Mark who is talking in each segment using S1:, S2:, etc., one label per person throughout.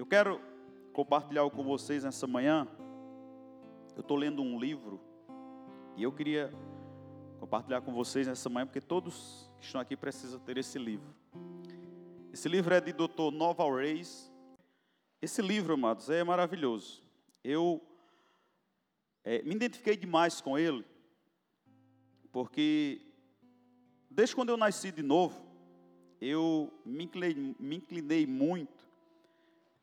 S1: Eu quero compartilhar com vocês nessa manhã. Eu estou lendo um livro e eu queria compartilhar com vocês nessa manhã, porque todos que estão aqui precisam ter esse livro. Esse livro é de Dr. Nova Reis. Esse livro, amados, é maravilhoso. Eu é, me identifiquei demais com ele, porque desde quando eu nasci de novo, eu me inclinei, me inclinei muito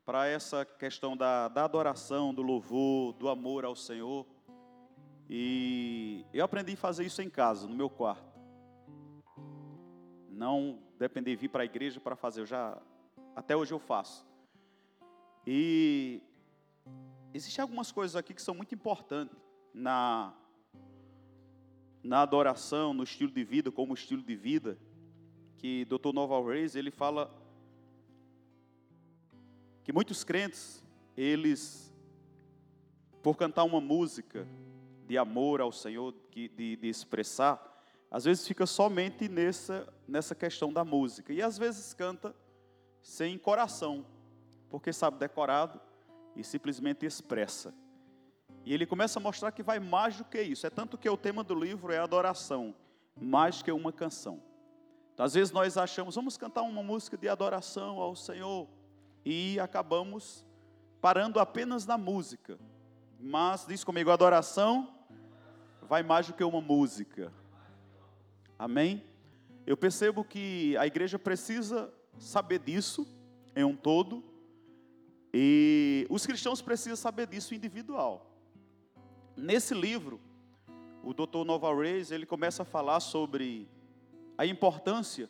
S1: para essa questão da, da adoração, do louvor, do amor ao Senhor. E eu aprendi a fazer isso em casa, no meu quarto. Não depender de vir para a igreja para fazer, eu já até hoje eu faço. E existem algumas coisas aqui que são muito importantes na na adoração, no estilo de vida, como estilo de vida, que Dr. Noval Reis, ele fala que muitos crentes, eles, por cantar uma música de amor ao Senhor, de, de expressar, às vezes fica somente nessa, nessa questão da música. E às vezes canta sem coração, porque sabe decorado e simplesmente expressa. E ele começa a mostrar que vai mais do que isso. É tanto que o tema do livro é adoração, mais que uma canção. Então, às vezes nós achamos, vamos cantar uma música de adoração ao Senhor, e acabamos parando apenas na música. Mas, diz comigo, adoração vai mais do que uma música. Amém? Eu percebo que a igreja precisa saber disso em um todo, e os cristãos precisam saber disso individual. Nesse livro, o Dr. Nova Reis, ele começa a falar sobre a importância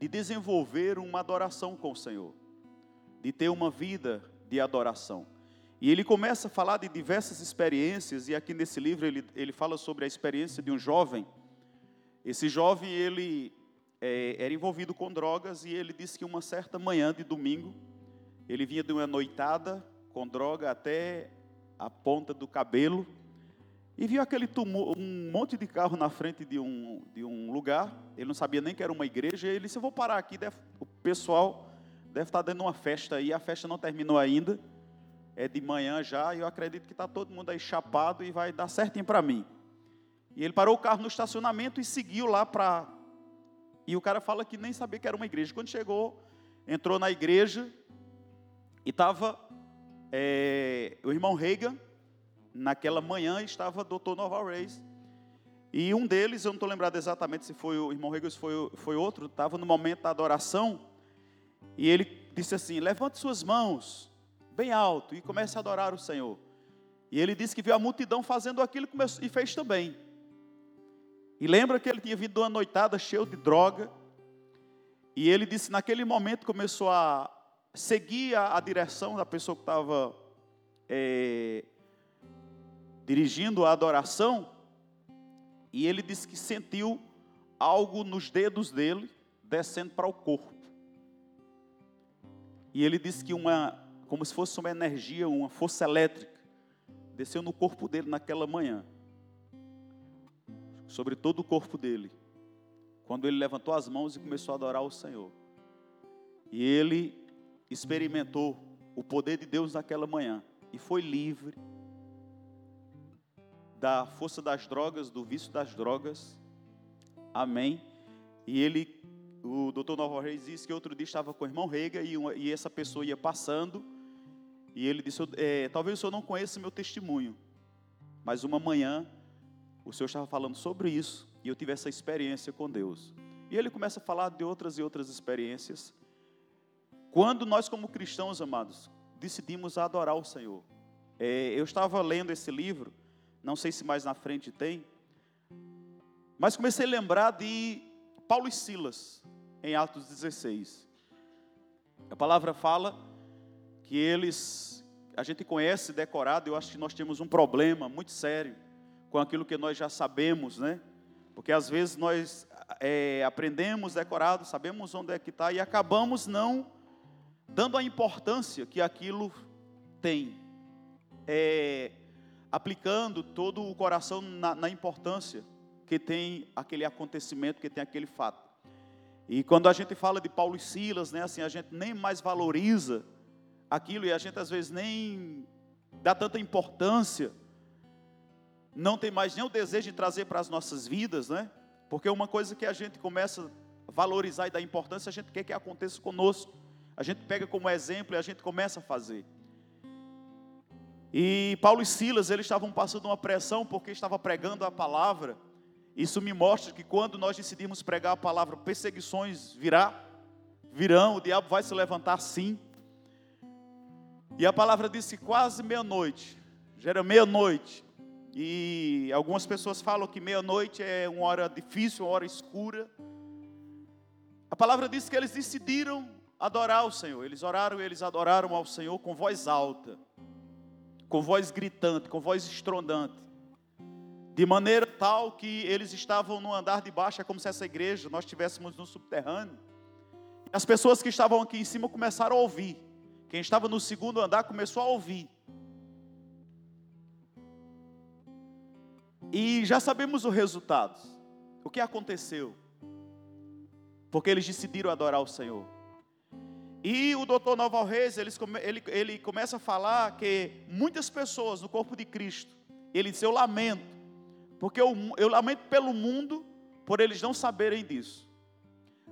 S1: de desenvolver uma adoração com o Senhor, de ter uma vida de adoração. E ele começa a falar de diversas experiências, e aqui nesse livro ele, ele fala sobre a experiência de um jovem. Esse jovem, ele é, era envolvido com drogas, e ele disse que uma certa manhã de domingo, ele vinha de uma noitada com droga até a ponta do cabelo, e viu aquele um monte de carro na frente de um, de um lugar. Ele não sabia nem que era uma igreja. E ele disse: Eu vou parar aqui. O pessoal deve estar dando uma festa aí. A festa não terminou ainda. É de manhã já. E eu acredito que está todo mundo aí chapado e vai dar certinho para mim. E ele parou o carro no estacionamento e seguiu lá para. E o cara fala que nem sabia que era uma igreja. Quando chegou, entrou na igreja e estava é, o irmão Reagan naquela manhã estava o doutor Noval Reis. E um deles, eu não estou lembrado exatamente se foi o irmão Reis, foi, foi outro, estava no momento da adoração. E ele disse assim: Levante suas mãos bem alto e comece a adorar o Senhor. E ele disse que viu a multidão fazendo aquilo e fez também. E lembra que ele tinha vindo uma noitada cheio de droga. E ele disse naquele momento começou a seguir a, a direção da pessoa que estava é, dirigindo a adoração, e ele disse que sentiu algo nos dedos dele descendo para o corpo. E ele disse que uma, como se fosse uma energia, uma força elétrica, desceu no corpo dele naquela manhã, sobre todo o corpo dele, quando ele levantou as mãos e começou a adorar o Senhor. E ele experimentou o poder de Deus naquela manhã e foi livre da força das drogas, do vício das drogas. Amém. E ele, o doutor Nova Reis disse que outro dia estava com o irmão Rega e, uma, e essa pessoa ia passando. E ele disse: é, Talvez o senhor não conheça meu testemunho, mas uma manhã o senhor estava falando sobre isso e eu tive essa experiência com Deus. E ele começa a falar de outras e outras experiências. Quando nós, como cristãos, amados, decidimos adorar o Senhor. É, eu estava lendo esse livro não sei se mais na frente tem. Mas comecei a lembrar de Paulo e Silas, em Atos 16. A palavra fala que eles, a gente conhece decorado, eu acho que nós temos um problema muito sério com aquilo que nós já sabemos, né? Porque às vezes nós é, aprendemos decorado, sabemos onde é que está e acabamos não dando a importância que aquilo tem. É, aplicando todo o coração na, na importância que tem aquele acontecimento, que tem aquele fato. E quando a gente fala de Paulo e Silas, né, assim, a gente nem mais valoriza aquilo e a gente às vezes nem dá tanta importância, não tem mais nem o desejo de trazer para as nossas vidas, né? Porque uma coisa que a gente começa a valorizar e dar importância, a gente quer que aconteça conosco. A gente pega como exemplo e a gente começa a fazer. E Paulo e Silas, eles estavam passando uma pressão porque estava pregando a palavra. Isso me mostra que quando nós decidimos pregar a palavra, perseguições virá, virão, o diabo vai se levantar sim. E a palavra disse quase meia-noite, já era meia-noite. E algumas pessoas falam que meia-noite é uma hora difícil, uma hora escura. A palavra diz que eles decidiram adorar o Senhor. Eles oraram e eles adoraram ao Senhor com voz alta com voz gritante, com voz estrondante, de maneira tal que eles estavam no andar de baixo, é como se essa igreja nós estivéssemos no subterrâneo. As pessoas que estavam aqui em cima começaram a ouvir. Quem estava no segundo andar começou a ouvir. E já sabemos o resultado. O que aconteceu? Porque eles decidiram adorar o Senhor. E o doutor Noval Reis, ele, ele, ele começa a falar que muitas pessoas no corpo de Cristo, ele diz, eu lamento, porque eu, eu lamento pelo mundo, por eles não saberem disso.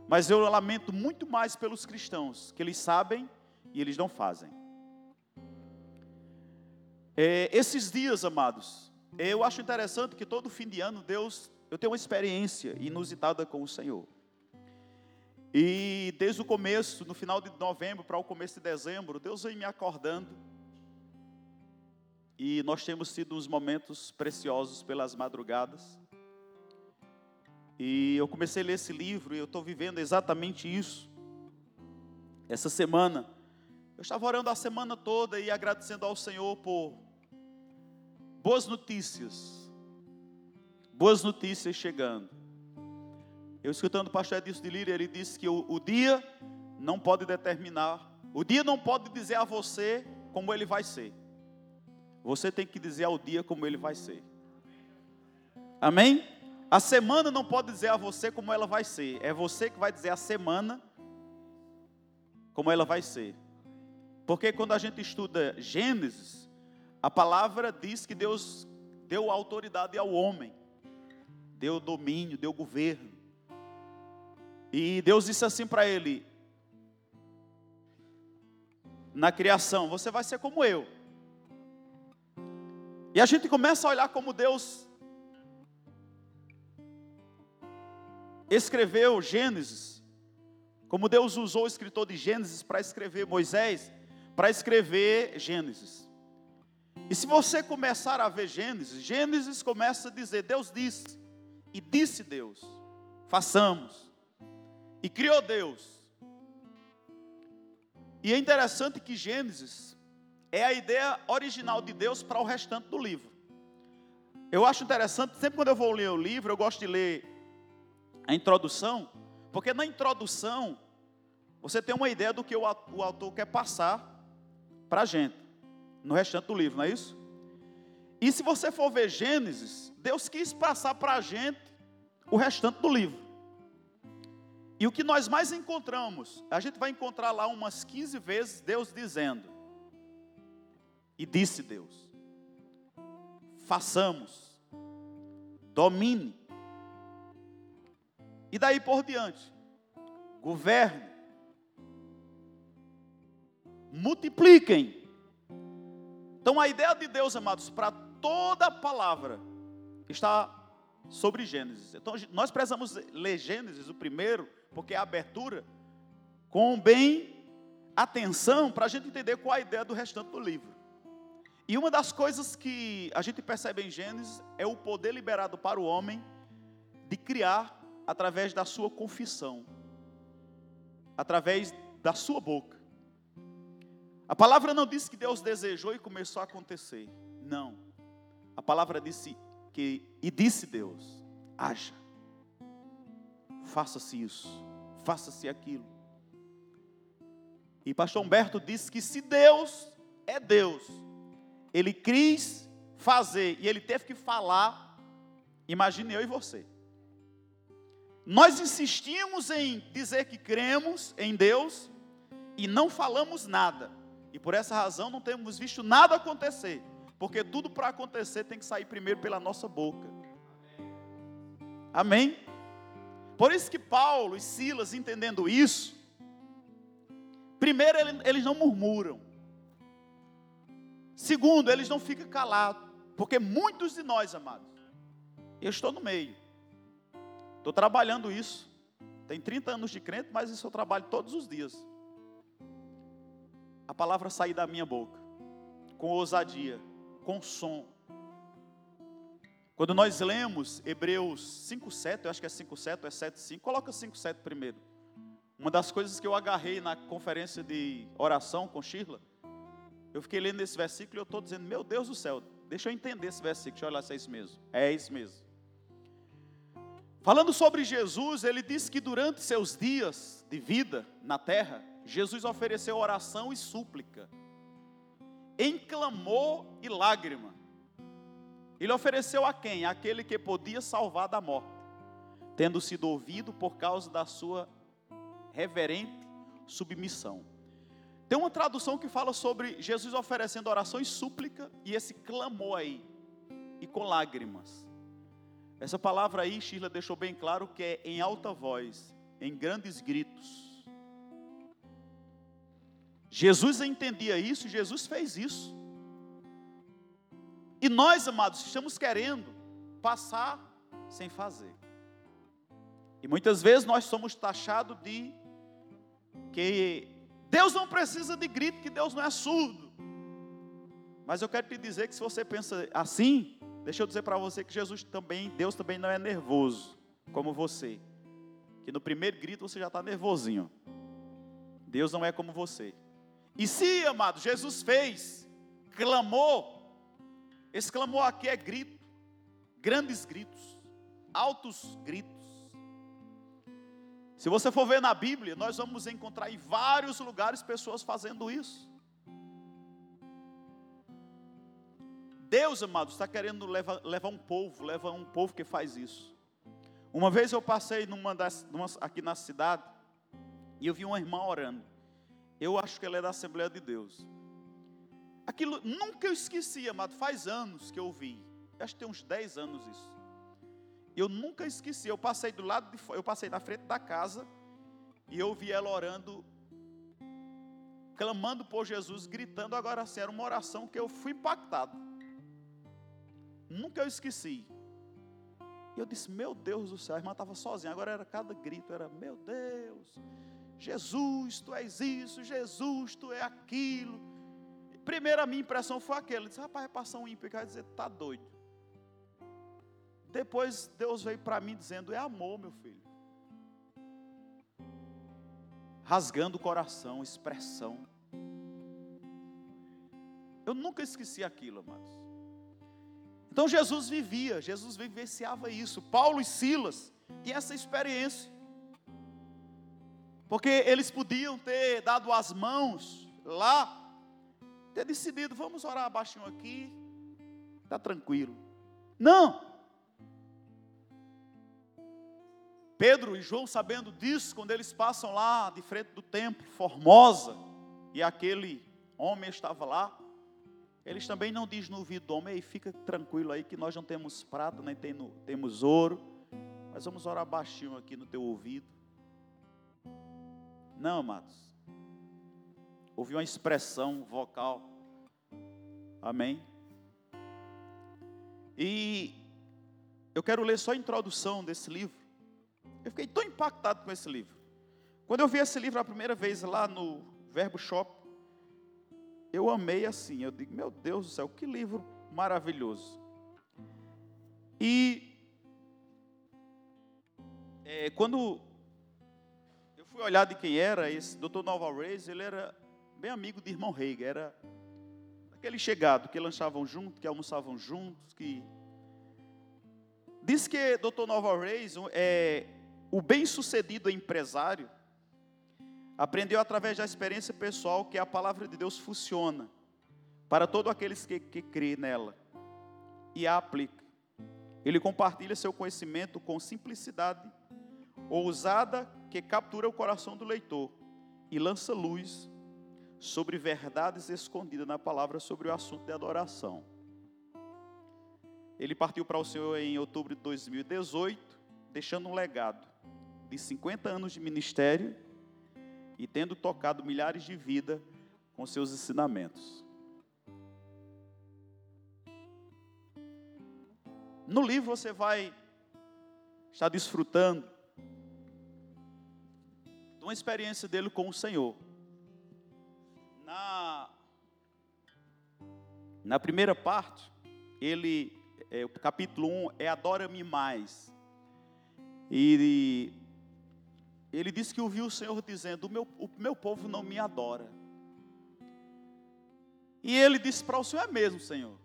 S1: Mas eu lamento muito mais pelos cristãos, que eles sabem e eles não fazem. É, esses dias, amados, eu acho interessante que todo fim de ano Deus, eu tenho uma experiência inusitada com o Senhor. E desde o começo, no final de novembro para o começo de dezembro, Deus vem me acordando. E nós temos tido uns momentos preciosos pelas madrugadas. E eu comecei a ler esse livro e eu estou vivendo exatamente isso. Essa semana, eu estava orando a semana toda e agradecendo ao Senhor por boas notícias. Boas notícias chegando. Eu escutando o pastor Edilson de Líria, ele disse que o, o dia não pode determinar, o dia não pode dizer a você como ele vai ser. Você tem que dizer ao dia como ele vai ser. Amém? A semana não pode dizer a você como ela vai ser. É você que vai dizer a semana como ela vai ser. Porque quando a gente estuda Gênesis, a palavra diz que Deus deu autoridade ao homem, deu domínio, deu governo. E Deus disse assim para ele: na criação, você vai ser como eu. E a gente começa a olhar como Deus escreveu Gênesis, como Deus usou o escritor de Gênesis para escrever Moisés, para escrever Gênesis. E se você começar a ver Gênesis, Gênesis começa a dizer: Deus disse, e disse Deus, façamos e criou Deus. E é interessante que Gênesis é a ideia original de Deus para o restante do livro. Eu acho interessante, sempre quando eu vou ler o livro, eu gosto de ler a introdução, porque na introdução você tem uma ideia do que o autor quer passar para a gente, no restante do livro, não é isso? E se você for ver Gênesis, Deus quis passar para a gente o restante do livro. E o que nós mais encontramos, a gente vai encontrar lá umas 15 vezes Deus dizendo, e disse Deus: façamos, domine, e daí por diante, governe, multipliquem. Então a ideia de Deus, amados, para toda a palavra, está sobre Gênesis. Então nós precisamos ler Gênesis, o primeiro, porque é a abertura, com bem atenção para a gente entender qual a ideia do restante do livro. E uma das coisas que a gente percebe em Gênesis é o poder liberado para o homem de criar através da sua confissão, através da sua boca. A palavra não disse que Deus desejou e começou a acontecer. Não. A palavra disse que e disse Deus: haja faça-se isso, faça-se aquilo. E pastor Humberto disse que se Deus é Deus, ele quis fazer e ele teve que falar, imagine eu e você. Nós insistimos em dizer que cremos em Deus e não falamos nada. E por essa razão não temos visto nada acontecer. Porque tudo para acontecer tem que sair primeiro pela nossa boca. Amém? Por isso que Paulo e Silas, entendendo isso, primeiro eles não murmuram. Segundo, eles não ficam calados. Porque muitos de nós, amados, eu estou no meio. Estou trabalhando isso. Tem 30 anos de crente, mas isso eu trabalho todos os dias. A palavra sair da minha boca, com ousadia, com som. Quando nós lemos Hebreus 5,7, eu acho que é 5,7 ou é 7,5, coloca 5,7 primeiro. Uma das coisas que eu agarrei na conferência de oração com Shirla, eu fiquei lendo esse versículo e eu estou dizendo, meu Deus do céu, deixa eu entender esse versículo, deixa eu olhar se é isso mesmo. É isso mesmo. Falando sobre Jesus, ele disse que durante seus dias de vida na terra, Jesus ofereceu oração e súplica, em clamor e lágrima. Ele ofereceu a quem? Aquele que podia salvar da morte, tendo sido ouvido por causa da sua reverente submissão. Tem uma tradução que fala sobre Jesus oferecendo oração e súplica e esse clamor aí, e com lágrimas. Essa palavra aí, Sheila deixou bem claro que é em alta voz, em grandes gritos. Jesus entendia isso, Jesus fez isso. E nós, amados, estamos querendo passar sem fazer. E muitas vezes nós somos taxados de que Deus não precisa de grito, que Deus não é surdo. Mas eu quero te dizer que se você pensa assim, Deixa eu dizer para você que Jesus também, Deus também não é nervoso, como você. Que no primeiro grito você já está nervosinho. Deus não é como você. E se, amado, Jesus fez, clamou, esse clamor aqui é grito, grandes gritos, altos gritos. Se você for ver na Bíblia, nós vamos encontrar em vários lugares pessoas fazendo isso. Deus, amados, está querendo levar, levar um povo, leva um povo que faz isso. Uma vez eu passei numa das, numa, aqui na cidade e eu vi uma irmã orando. Eu acho que ela é da Assembleia de Deus. Aquilo nunca eu esqueci, amado. Faz anos que eu vi. Acho que tem uns 10 anos isso. Eu nunca esqueci. Eu passei do lado de eu passei na frente da casa e eu vi ela orando, clamando por Jesus, gritando. Agora assim, era uma oração que eu fui impactado. Nunca eu esqueci. E eu disse, meu Deus do céu, a irmã estava sozinha, agora era cada grito, era, meu Deus, Jesus, tu és isso, Jesus, tu é aquilo. Primeiro a minha impressão foi aquela, eu disse, rapaz, vai passar um ímpio vai dizer, tá doido. Depois Deus veio para mim dizendo, é amor, meu filho. Rasgando o coração, expressão. Eu nunca esqueci aquilo, amados. Então Jesus vivia, Jesus vivenciava isso. Paulo e Silas tinham essa experiência. Porque eles podiam ter dado as mãos lá, ter decidido, vamos orar baixinho aqui, está tranquilo. Não! Pedro e João, sabendo disso, quando eles passam lá de frente do templo, Formosa, e aquele homem estava lá, eles também não dizem no ouvido do homem, fica tranquilo aí que nós não temos prata, nem temos ouro, mas vamos orar baixinho aqui no teu ouvido. Não, amados. Houve uma expressão vocal. Amém. E eu quero ler só a introdução desse livro. Eu fiquei tão impactado com esse livro. Quando eu vi esse livro a primeira vez lá no Verbo Shop, eu amei assim. Eu digo, meu Deus do céu, que livro maravilhoso. E é, quando eu fui olhar de quem era esse Dr. Nova Reis, ele era bem amigo de irmão Reiga, era aquele chegado que lanchavam juntos, que almoçavam juntos, que diz que Dr. Nova Reis é o bem-sucedido empresário aprendeu através da experiência pessoal que a palavra de Deus funciona para todos aqueles que, que crê nela e a aplica. Ele compartilha seu conhecimento com simplicidade ousada que captura o coração do leitor e lança luz sobre verdades escondidas na palavra sobre o assunto de adoração. Ele partiu para o Senhor em outubro de 2018, deixando um legado de 50 anos de ministério e tendo tocado milhares de vidas com seus ensinamentos. No livro você vai estar desfrutando de uma experiência dele com o Senhor. Na, na primeira parte, ele, é, o capítulo 1 é Adora-me mais. E ele disse que ouviu o Senhor dizendo: o meu, o meu povo não me adora. E ele disse para o Senhor: É mesmo, Senhor.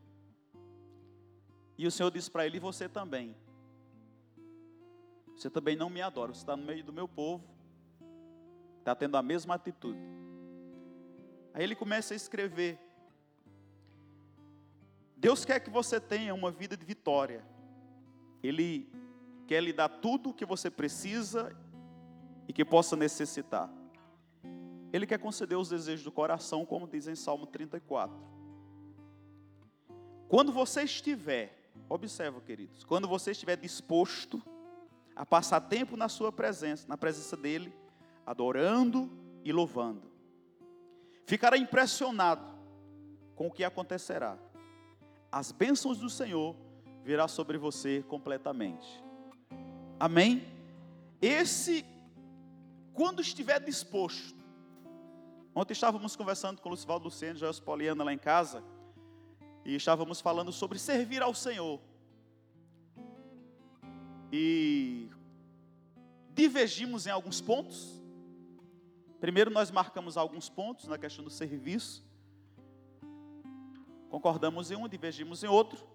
S1: E o Senhor disse para ele: E você também. Você também não me adora. Você está no meio do meu povo. Está tendo a mesma atitude. Aí ele começa a escrever. Deus quer que você tenha uma vida de vitória. Ele quer lhe dar tudo o que você precisa e que possa necessitar. Ele quer conceder os desejos do coração, como diz em Salmo 34. Quando você estiver, observa, queridos, quando você estiver disposto a passar tempo na sua presença, na presença dele, adorando e louvando, ficará impressionado com o que acontecerá. As bênçãos do Senhor virá sobre você completamente. Amém? Esse, quando estiver disposto, ontem estávamos conversando com o Lucivaldo Luceno, Joel Poliana lá em casa, e estávamos falando sobre servir ao Senhor. E divergimos em alguns pontos. Primeiro, nós marcamos alguns pontos na questão do serviço. Concordamos em um, divergimos em outro.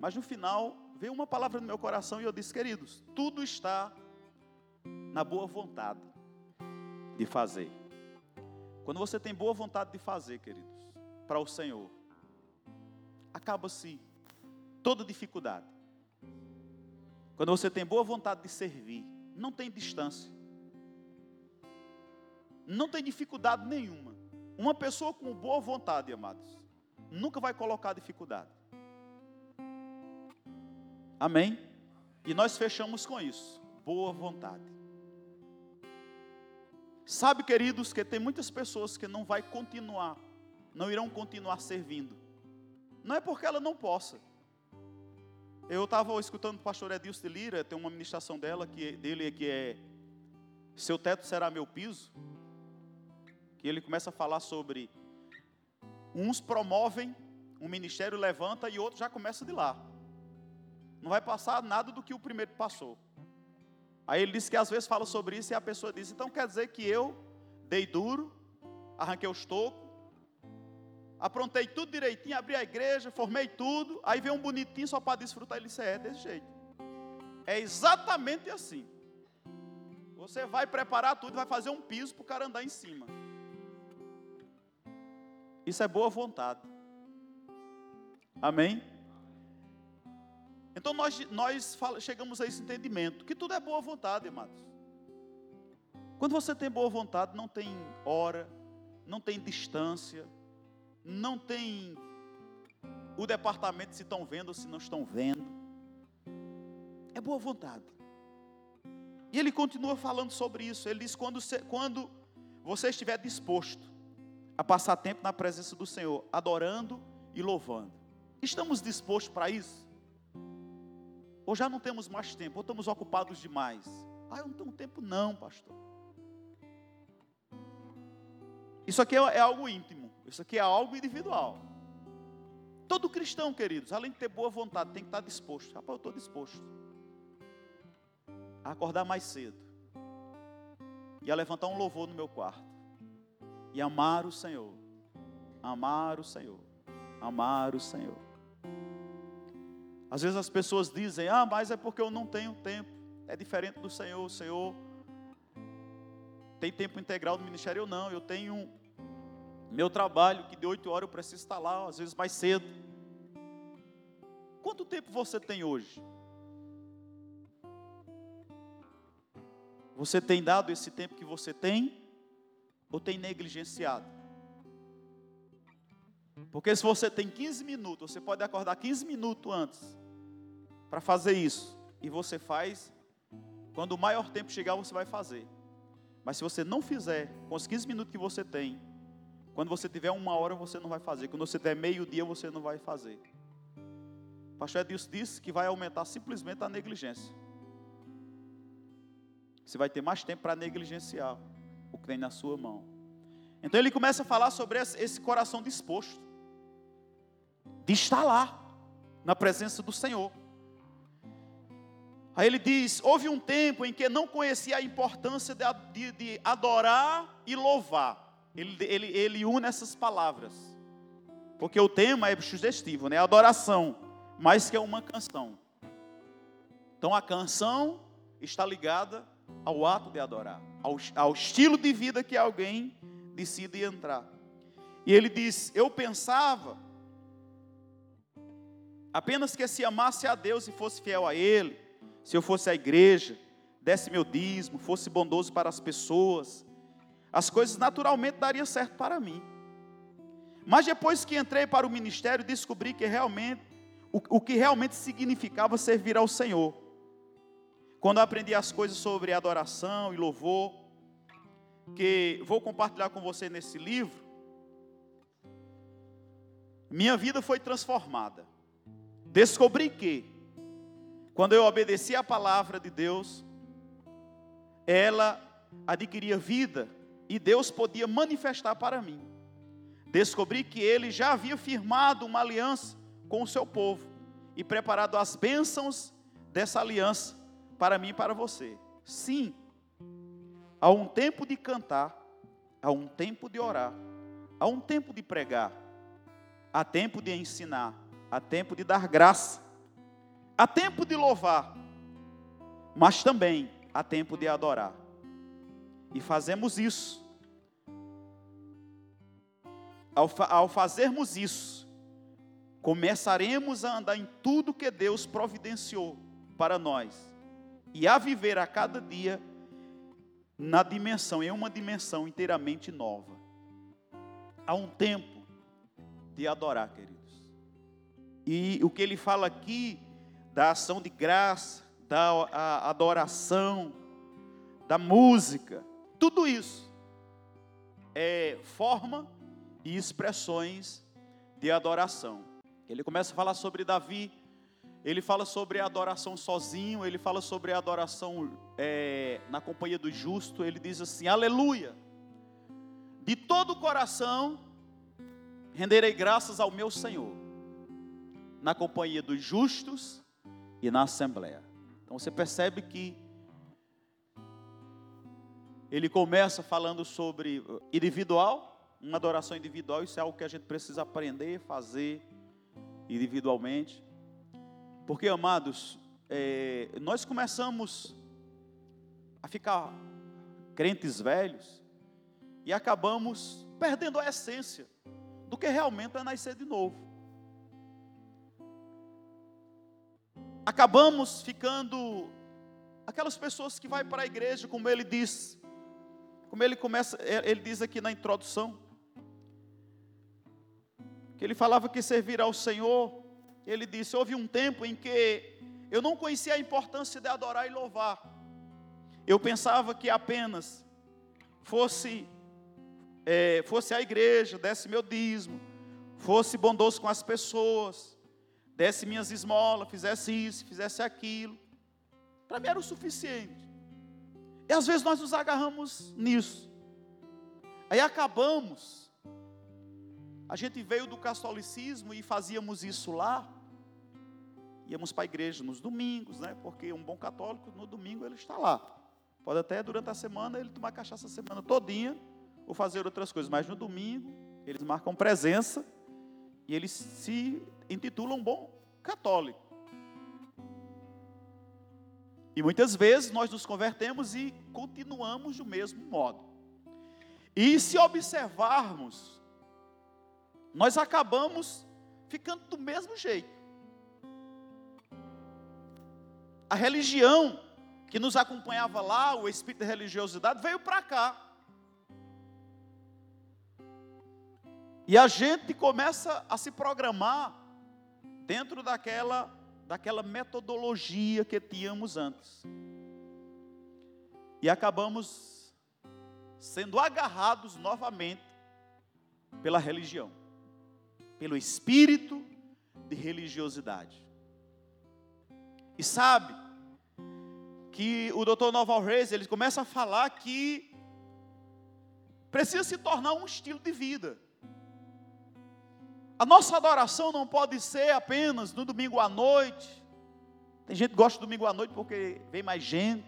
S1: Mas no final, veio uma palavra no meu coração e eu disse, queridos, tudo está na boa vontade de fazer. Quando você tem boa vontade de fazer, queridos, para o Senhor, acaba-se toda dificuldade. Quando você tem boa vontade de servir, não tem distância. Não tem dificuldade nenhuma. Uma pessoa com boa vontade, amados, nunca vai colocar dificuldade. Amém? E nós fechamos com isso. Boa vontade. Sabe, queridos, que tem muitas pessoas que não vai continuar, não irão continuar servindo. Não é porque ela não possa, eu estava escutando o pastor Edilson de Lira, tem uma ministração dela, que, dele que é Seu teto será meu piso. Que ele começa a falar sobre uns promovem, um ministério levanta e outro já começa de lá. Não vai passar nada do que o primeiro passou. Aí ele disse que às vezes fala sobre isso e a pessoa diz: então quer dizer que eu dei duro, arranquei os tocos, aprontei tudo direitinho, abri a igreja, formei tudo, aí vem um bonitinho só para desfrutar, ele disse, é desse jeito. É exatamente assim. Você vai preparar tudo, vai fazer um piso para o cara andar em cima. Isso é boa vontade. Amém? Então nós, nós chegamos a esse entendimento, que tudo é boa vontade, amados. Quando você tem boa vontade, não tem hora, não tem distância, não tem o departamento se estão vendo ou se não estão vendo. É boa vontade. E ele continua falando sobre isso. Ele diz: quando quando você estiver disposto a passar tempo na presença do Senhor, adorando e louvando. Estamos dispostos para isso? Ou já não temos mais tempo? Ou estamos ocupados demais? Ah, eu não tenho tempo, não, pastor. Isso aqui é, é algo íntimo. Isso aqui é algo individual. Todo cristão, queridos, além de ter boa vontade, tem que estar disposto. Rapaz, eu estou disposto a acordar mais cedo e a levantar um louvor no meu quarto e amar o Senhor. Amar o Senhor. Amar o Senhor. Às vezes as pessoas dizem: Ah, mas é porque eu não tenho tempo. É diferente do Senhor. O Senhor tem tempo integral no ministério? Eu não. Eu tenho meu trabalho, que de 8 horas eu preciso estar lá, às vezes mais cedo. Quanto tempo você tem hoje? Você tem dado esse tempo que você tem? Ou tem negligenciado? Porque se você tem 15 minutos, você pode acordar 15 minutos antes para fazer isso. E você faz, quando o maior tempo chegar, você vai fazer. Mas se você não fizer, com os 15 minutos que você tem, quando você tiver uma hora, você não vai fazer. Quando você tiver meio-dia, você não vai fazer. O pastor Edilson disse que vai aumentar simplesmente a negligência. Você vai ter mais tempo para negligenciar o que tem na sua mão. Então ele começa a falar sobre esse coração disposto, de estar lá, na presença do Senhor. Aí ele diz: houve um tempo em que não conhecia a importância de, de, de adorar e louvar. Ele, ele, ele une essas palavras, porque o tema é sugestivo, né? Adoração, mais que uma canção. Então a canção está ligada ao ato de adorar, ao, ao estilo de vida que alguém decide entrar. E ele diz: Eu pensava apenas que se amasse a Deus e fosse fiel a Ele, se eu fosse à igreja, desse meu dízimo, fosse bondoso para as pessoas, as coisas naturalmente dariam certo para mim. Mas depois que entrei para o ministério, descobri que realmente o, o que realmente significava servir ao Senhor. Quando aprendi as coisas sobre adoração e louvor, que vou compartilhar com você nesse livro, minha vida foi transformada. Descobri que, quando eu obedeci a palavra de Deus, ela adquiria vida e Deus podia manifestar para mim. Descobri que ele já havia firmado uma aliança com o seu povo e preparado as bênçãos dessa aliança para mim e para você. Sim, há um tempo de cantar, há um tempo de orar, há um tempo de pregar, há tempo de ensinar, há tempo de dar graça, há tempo de louvar, mas também há tempo de adorar. E fazemos isso. Ao, fa ao fazermos isso, começaremos a andar em tudo que Deus providenciou para nós e a viver a cada dia na dimensão, em uma dimensão inteiramente nova. Há um tempo de adorar, queridos. E o que ele fala aqui da ação de graça, da adoração, da música, tudo isso é forma e expressões de adoração. Ele começa a falar sobre Davi ele fala sobre a adoração sozinho, ele fala sobre a adoração é, na companhia do justo. Ele diz assim: Aleluia, de todo o coração renderei graças ao meu Senhor, na companhia dos justos e na assembleia. Então você percebe que ele começa falando sobre individual, uma adoração individual, isso é algo que a gente precisa aprender, fazer individualmente. Porque, amados, é, nós começamos a ficar crentes velhos e acabamos perdendo a essência do que realmente é nascer de novo. Acabamos ficando aquelas pessoas que vai para a igreja, como ele diz, como ele começa, é, ele diz aqui na introdução, que ele falava que servir ao Senhor ele disse: Houve um tempo em que eu não conhecia a importância de adorar e louvar. Eu pensava que apenas fosse, é, fosse a igreja, desse meu dízimo, fosse bondoso com as pessoas, desse minhas esmolas, fizesse isso, fizesse aquilo. Para mim era o suficiente. E às vezes nós nos agarramos nisso. Aí acabamos a gente veio do catolicismo e fazíamos isso lá. Íamos para a igreja nos domingos, né? Porque um bom católico no domingo ele está lá. Pode até durante a semana ele tomar cachaça a semana todinha ou fazer outras coisas, mas no domingo eles marcam presença e eles se intitulam um bom católico. E muitas vezes nós nos convertemos e continuamos do mesmo modo. E se observarmos nós acabamos ficando do mesmo jeito. A religião que nos acompanhava lá, o espírito da religiosidade, veio para cá. E a gente começa a se programar dentro daquela, daquela metodologia que tínhamos antes. E acabamos sendo agarrados novamente pela religião, pelo espírito de religiosidade. E sabe que o Dr. Noval Reis, ele começa a falar que precisa se tornar um estilo de vida. A nossa adoração não pode ser apenas no domingo à noite. Tem gente que gosta do domingo à noite porque vem mais gente.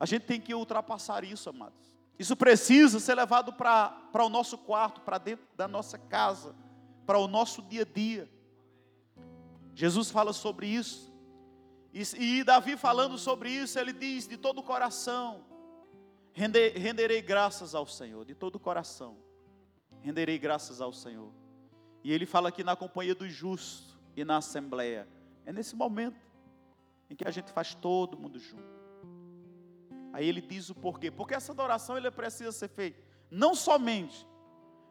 S1: A gente tem que ultrapassar isso, amados. Isso precisa ser levado para o nosso quarto, para dentro da nossa casa, para o nosso dia a dia. Jesus fala sobre isso. E, e Davi falando sobre isso, ele diz: de todo o coração, render, renderei graças ao Senhor, de todo o coração renderei graças ao Senhor. E ele fala aqui na companhia do justo e na assembleia. É nesse momento em que a gente faz todo mundo junto. Aí ele diz o porquê. Porque essa adoração ele precisa ser feita não somente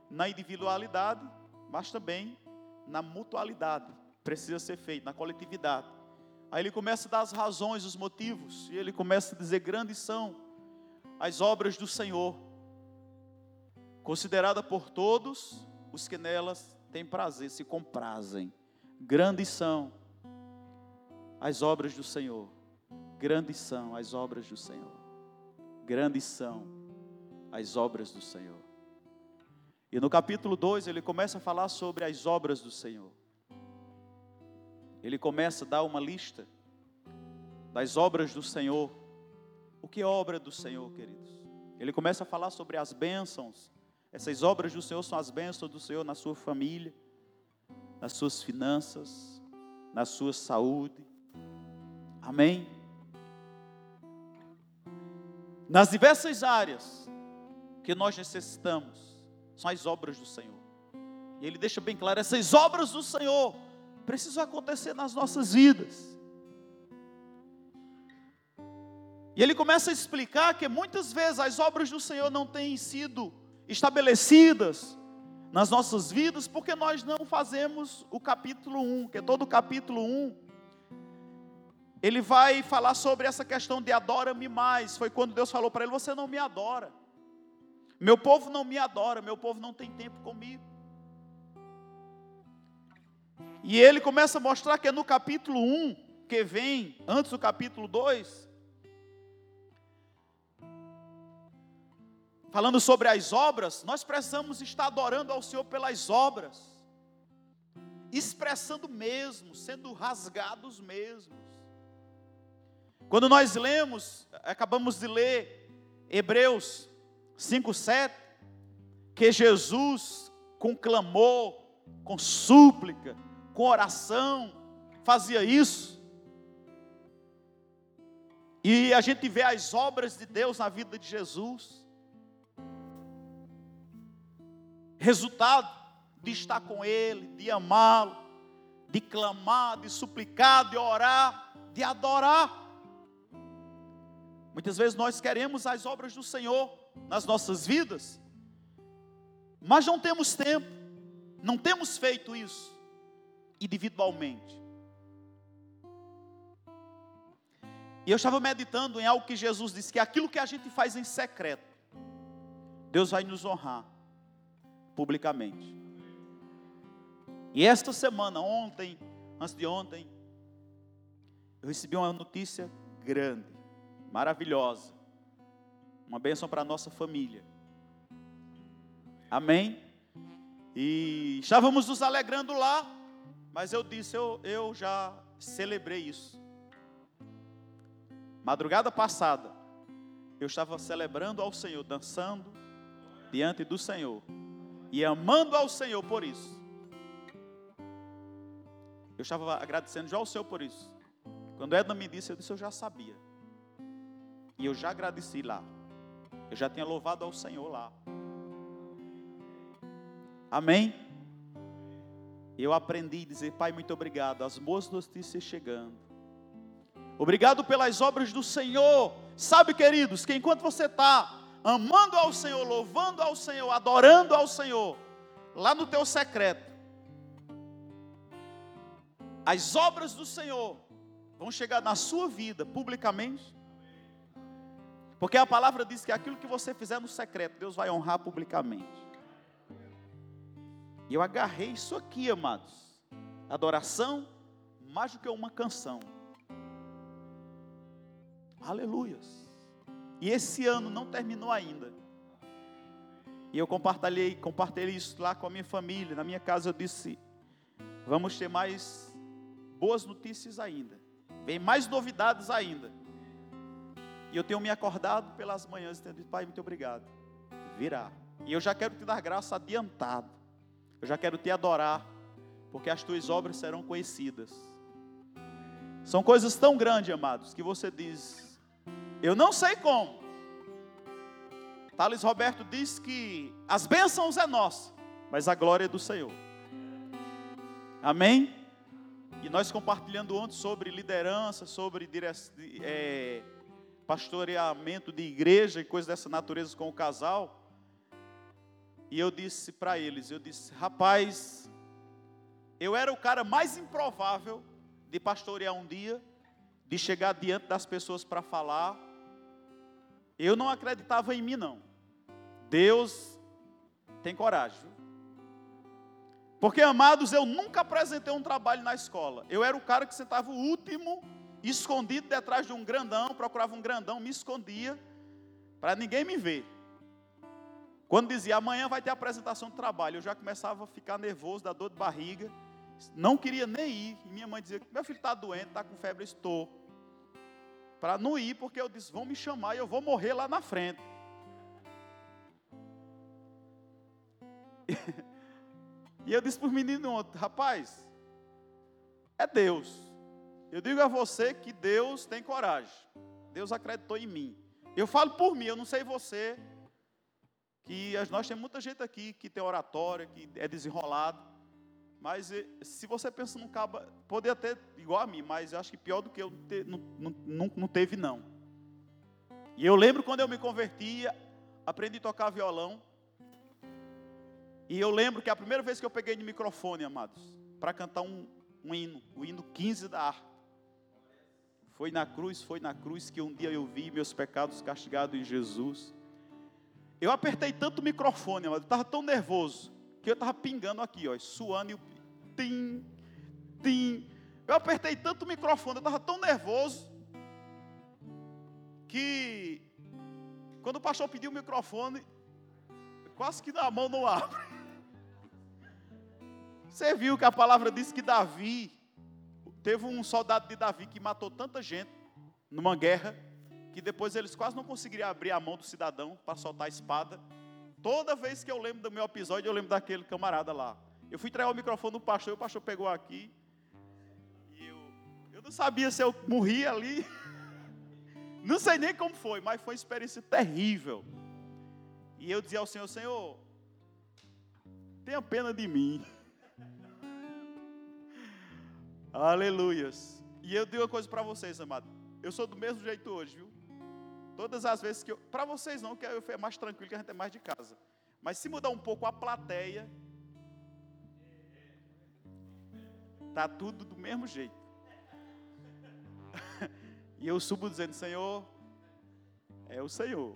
S1: na individualidade, mas também na mutualidade. Precisa ser feita na coletividade. Aí ele começa a dar as razões, os motivos, e ele começa a dizer: grandes são as obras do Senhor considerada por todos os que nelas têm prazer, se comprazem. Grandes são as obras do Senhor. Grandes são as obras do Senhor. Grandes são as obras do Senhor. E no capítulo 2 ele começa a falar sobre as obras do Senhor. Ele começa a dar uma lista das obras do Senhor. O que é obra do Senhor, queridos? Ele começa a falar sobre as bênçãos essas obras do Senhor são as bênçãos do Senhor na sua família, nas suas finanças, na sua saúde. Amém? Nas diversas áreas que nós necessitamos, são as obras do Senhor. E ele deixa bem claro: essas obras do Senhor precisam acontecer nas nossas vidas. E ele começa a explicar que muitas vezes as obras do Senhor não têm sido estabelecidas nas nossas vidas, porque nós não fazemos o capítulo 1, que é todo o capítulo 1. Ele vai falar sobre essa questão de adora-me mais. Foi quando Deus falou para ele: Você não me adora. Meu povo não me adora, meu povo não tem tempo comigo. E ele começa a mostrar que é no capítulo 1, que vem, antes do capítulo 2, falando sobre as obras, nós precisamos estar adorando ao Senhor pelas obras, expressando mesmo, sendo rasgados mesmos. Quando nós lemos, acabamos de ler Hebreus 5:7, que Jesus com clamor, com súplica, com oração, fazia isso. E a gente vê as obras de Deus na vida de Jesus. Resultado de estar com Ele, de amá-lo, de clamar, de suplicar, de orar, de adorar. Muitas vezes nós queremos as obras do Senhor nas nossas vidas, mas não temos tempo, não temos feito isso individualmente. E eu estava meditando em algo que Jesus disse: que aquilo que a gente faz em secreto, Deus vai nos honrar publicamente. E esta semana, ontem, antes de ontem, eu recebi uma notícia grande, maravilhosa, uma bênção para a nossa família. Amém? E estávamos nos alegrando lá, mas eu disse, eu, eu já celebrei isso. Madrugada passada, eu estava celebrando ao Senhor, dançando diante do Senhor e amando ao Senhor por isso. Eu estava agradecendo já ao Senhor por isso. Quando Edna me disse, eu disse, eu já sabia. E eu já agradeci lá. Eu já tinha louvado ao Senhor lá. Amém? Eu aprendi a dizer, Pai, muito obrigado. As boas notícias chegando. Obrigado pelas obras do Senhor. Sabe, queridos, que enquanto você está amando ao Senhor, louvando ao Senhor, adorando ao Senhor, lá no teu secreto, as obras do Senhor vão chegar na sua vida publicamente. Porque a palavra diz que aquilo que você fizer no secreto, Deus vai honrar publicamente. E eu agarrei isso aqui, amados. Adoração, mais do que uma canção. Aleluias. E esse ano não terminou ainda. E eu compartilhei, compartilhei isso lá com a minha família. Na minha casa eu disse: vamos ter mais boas notícias ainda. Vem mais novidades ainda. E eu tenho me acordado pelas manhãs e tenho dito, Pai, muito obrigado. Virá. E eu já quero te dar graça adiantado. Eu já quero te adorar, porque as tuas obras serão conhecidas. São coisas tão grandes, amados, que você diz, eu não sei como. Thales Roberto diz que as bênçãos é nossa, mas a glória é do Senhor. Amém? E nós compartilhando ontem sobre liderança, sobre é, pastoreamento de igreja e coisas dessa natureza com o casal. E eu disse para eles, eu disse, rapaz, eu era o cara mais improvável de pastorear um dia, de chegar diante das pessoas para falar. Eu não acreditava em mim não. Deus tem coragem. Porque, amados, eu nunca apresentei um trabalho na escola. Eu era o cara que sentava o último, escondido detrás de um grandão, procurava um grandão, me escondia, para ninguém me ver. Quando dizia amanhã vai ter apresentação de trabalho, eu já começava a ficar nervoso, da dor de barriga, não queria nem ir. E minha mãe dizia: Meu filho está doente, está com febre, estou. Para não ir, porque eu disse: Vão me chamar e eu vou morrer lá na frente. E eu disse para os meninos ontem, rapaz, é Deus. Eu digo a você que Deus tem coragem. Deus acreditou em mim. Eu falo por mim, eu não sei você. Que nós temos muita gente aqui que tem oratória, que é desenrolado. Mas eh, se você pensa num cabo, poderia ter igual a mim, mas eu acho que pior do que eu não, não, não teve não. E eu lembro quando eu me converti, aprendi a tocar violão. E eu lembro que a primeira vez que eu peguei no microfone, amados, para cantar um, um hino, o hino 15 da harpa. Foi na cruz, foi na cruz que um dia eu vi meus pecados castigados em Jesus. Eu apertei tanto o microfone, mas eu estava tão nervoso, que eu estava pingando aqui, ó, suando e tim, tim. Eu apertei tanto o microfone, eu estava tão nervoso, que quando o pastor pediu o microfone, quase que a mão não abre. Você viu que a palavra diz que Davi, teve um soldado de Davi que matou tanta gente numa guerra, que depois eles quase não conseguiriam abrir a mão do cidadão para soltar a espada. Toda vez que eu lembro do meu episódio, eu lembro daquele camarada lá. Eu fui trazer o microfone do pastor, o pastor pegou aqui. E eu, eu não sabia se eu morria ali. Não sei nem como foi, mas foi uma experiência terrível. E eu dizia ao Senhor: Senhor, tenha pena de mim. Aleluias. E eu digo uma coisa para vocês, amado. Eu sou do mesmo jeito hoje, viu? Todas as vezes que eu. Para vocês não, que eu é mais tranquilo, que a gente é mais de casa. Mas se mudar um pouco a plateia, tá tudo do mesmo jeito. e eu subo dizendo: Senhor, é o Senhor.